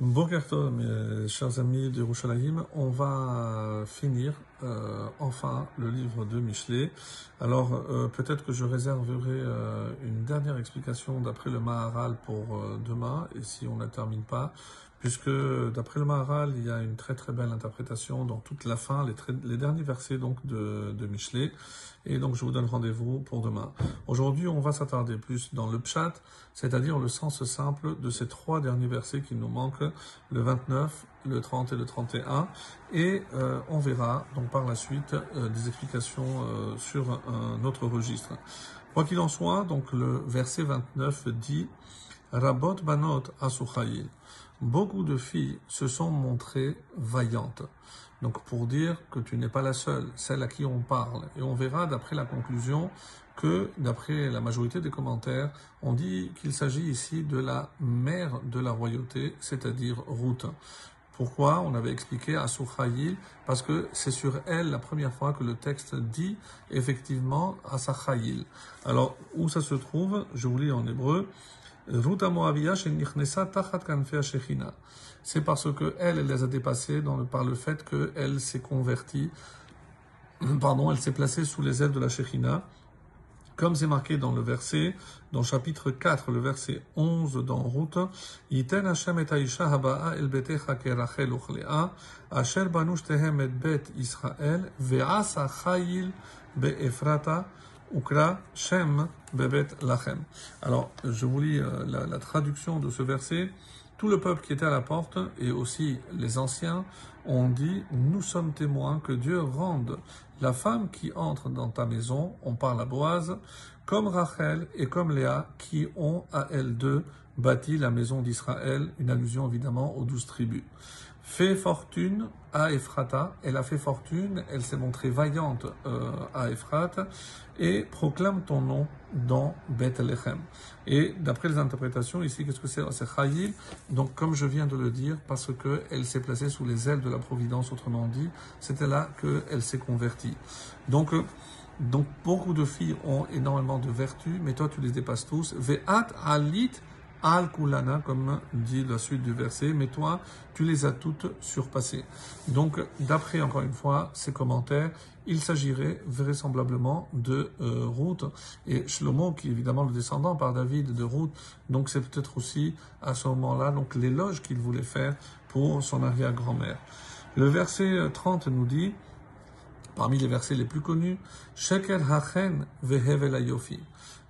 Bokerto, mes chers amis de Rouchalaïm, on va finir euh, enfin le livre de Michelet. Alors euh, peut-être que je réserverai euh, une dernière explication d'après le Maharal pour demain, et si on ne termine pas, puisque d'après le Maharal, il y a une très très belle interprétation dans toute la fin, les, derniers versets donc de, de Michelet, et donc je vous donne rendez-vous pour demain. Aujourd'hui, on va s'attarder plus dans le pshat, c'est-à-dire le sens simple de ces trois derniers versets qui nous manquent, le 29, le 30 et le 31, et euh, on verra donc par la suite euh, des explications euh, sur un autre registre. Quoi qu'il en soit, donc le verset 29 dit Rabot banot asuchayil. Beaucoup de filles se sont montrées vaillantes. Donc pour dire que tu n'es pas la seule, celle à qui on parle. Et on verra d'après la conclusion que, d'après la majorité des commentaires, on dit qu'il s'agit ici de la mère de la royauté, c'est-à-dire Ruth. Pourquoi On avait expliqué à parce que c'est sur elle la première fois que le texte dit effectivement à. Alors, où ça se trouve? Je vous lis en hébreu. C'est parce que elle, les a dépassés par le fait qu'elle s'est convertie, pardon, elle s'est placée sous les ailes de la Shekhinah, comme c'est marqué dans le verset, dans chapitre 4, le verset 11 dans Route, Yiten Hashem et Aisha haba'a el betecha kerachel uchlea, asher banush tehem et bet Israël, ve'asa chayil be'efrata, Alors, je vous lis euh, la, la traduction de ce verset. Tout le peuple qui était à la porte et aussi les anciens ont dit, nous sommes témoins que Dieu rende la femme qui entre dans ta maison, on parle à Boaz, comme Rachel et comme Léa qui ont à elles deux bâti la maison d'Israël, une allusion évidemment aux douze tribus. Fait fortune à Ephrata, elle a fait fortune, elle s'est montrée vaillante euh, à Ephrata, et proclame ton nom dans Bethlehem. Et d'après les interprétations, ici, qu'est-ce que c'est? C'est Chayil, donc comme je viens de le dire, parce qu'elle s'est placée sous les ailes de la Providence, autrement dit, c'était là qu'elle s'est convertie. Donc, euh, donc beaucoup de filles ont énormément de vertus, mais toi tu les dépasses tous. Ve'at alit al kulana, comme dit la suite du verset, mais toi, tu les as toutes surpassées. Donc, d'après, encore une fois, ces commentaires, il s'agirait vraisemblablement de euh, Ruth et Shlomo, qui est évidemment le descendant par David de Ruth. Donc, c'est peut-être aussi à ce moment-là, donc l'éloge qu'il voulait faire pour son arrière-grand-mère. Le verset 30 nous dit, parmi les versets les plus connus, Sheker hachen vehevel yofi.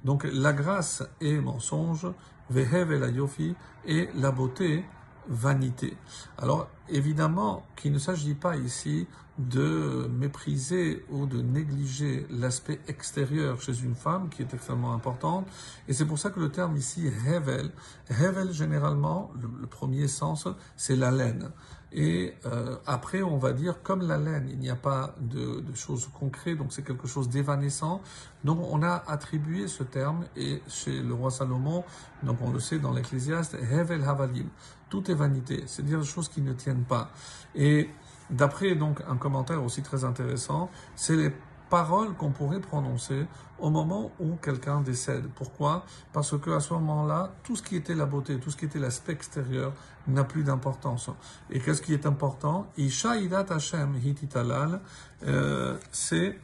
Donc la grâce est mensonge, vehev la yofi, et la beauté vanité. Alors évidemment qu'il ne s'agit pas ici de mépriser ou de négliger l'aspect extérieur chez une femme qui est extrêmement importante. Et c'est pour ça que le terme ici, hevel, hevel généralement, le, premier sens, c'est la laine. Et euh, après, on va dire, comme la laine, il n'y a pas de, de choses concrètes, donc c'est quelque chose d'évanescent. Donc on a attribué ce terme, et chez le roi Salomon, donc on le sait dans l'Ecclésiaste, Hevel Havalim, tout est vanité, c'est-à-dire des choses qui ne tiennent pas. Et d'après donc un commentaire aussi très intéressant, c'est les paroles qu'on pourrait prononcer au moment où quelqu'un décède. Pourquoi? Parce que à ce moment-là, tout ce qui était la beauté, tout ce qui était l'aspect extérieur n'a plus d'importance. Et qu'est-ce qui est important? Isha Hashem hititalal, euh, c'est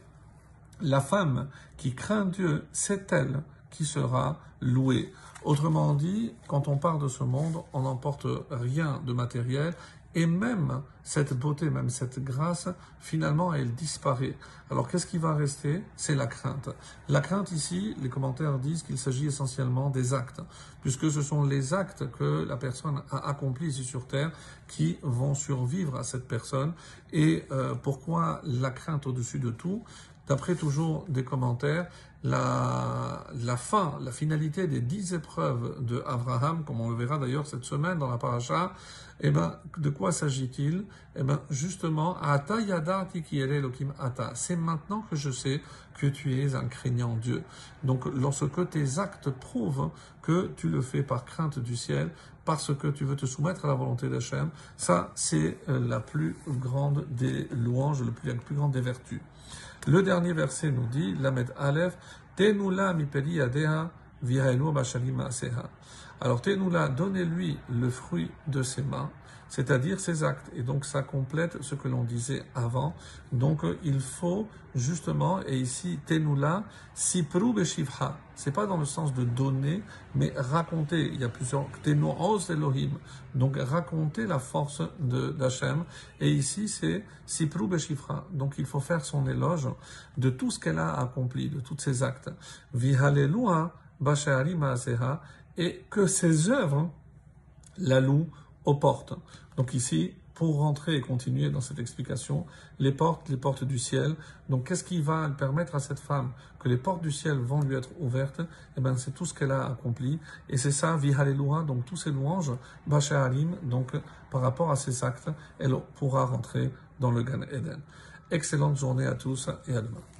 la femme qui craint Dieu, c'est elle qui sera louée. Autrement dit, quand on parle de ce monde, on n'emporte rien de matériel, et même cette beauté, même cette grâce, finalement, elle disparaît. Alors qu'est-ce qui va rester? C'est la crainte. La crainte ici, les commentaires disent qu'il s'agit essentiellement des actes, puisque ce sont les actes que la personne a accomplis ici sur Terre qui vont survivre à cette personne. Et euh, pourquoi la crainte au-dessus de tout? D'après toujours des commentaires, la, la fin, la finalité des dix épreuves de Abraham, comme on le verra d'ailleurs cette semaine dans la paracha, eh ben, de quoi s'agit-il Eh ben, justement. C'est maintenant que je sais que tu es un craignant Dieu. Donc, lorsque tes actes prouvent que tu le fais par crainte du ciel, parce que tu veux te soumettre à la volonté d'Hachem, ça, c'est euh, la plus grande des louanges, la plus, grande des vertus. Le dernier verset nous dit, Lamed Aleph, Tenula mi Alors Tenoula, donnez-lui le fruit de ses mains, c'est-à-dire ses actes. Et donc ça complète ce que l'on disait avant. Donc il faut justement, et ici Tenoula, Sipru Beshivha, c'est pas dans le sens de donner, mais raconter. Il y a plusieurs Tenoos Elohim, donc raconter la force d'Hachem. Et ici c'est Sipru Beshivha, donc il faut faire son éloge de tout ce qu'elle a accompli, de tous ses actes. Vihalelua et que ses œuvres la louent aux portes. Donc ici, pour rentrer et continuer dans cette explication, les portes, les portes du ciel. Donc qu'est-ce qui va permettre à cette femme que les portes du ciel vont lui être ouvertes? Eh bien, c'est tout ce qu'elle a accompli. Et c'est ça, Vihalelua, donc tous ces louanges, Basha'arim, donc par rapport à ses actes, elle pourra rentrer dans le Gan Eden. Excellente journée à tous et à demain.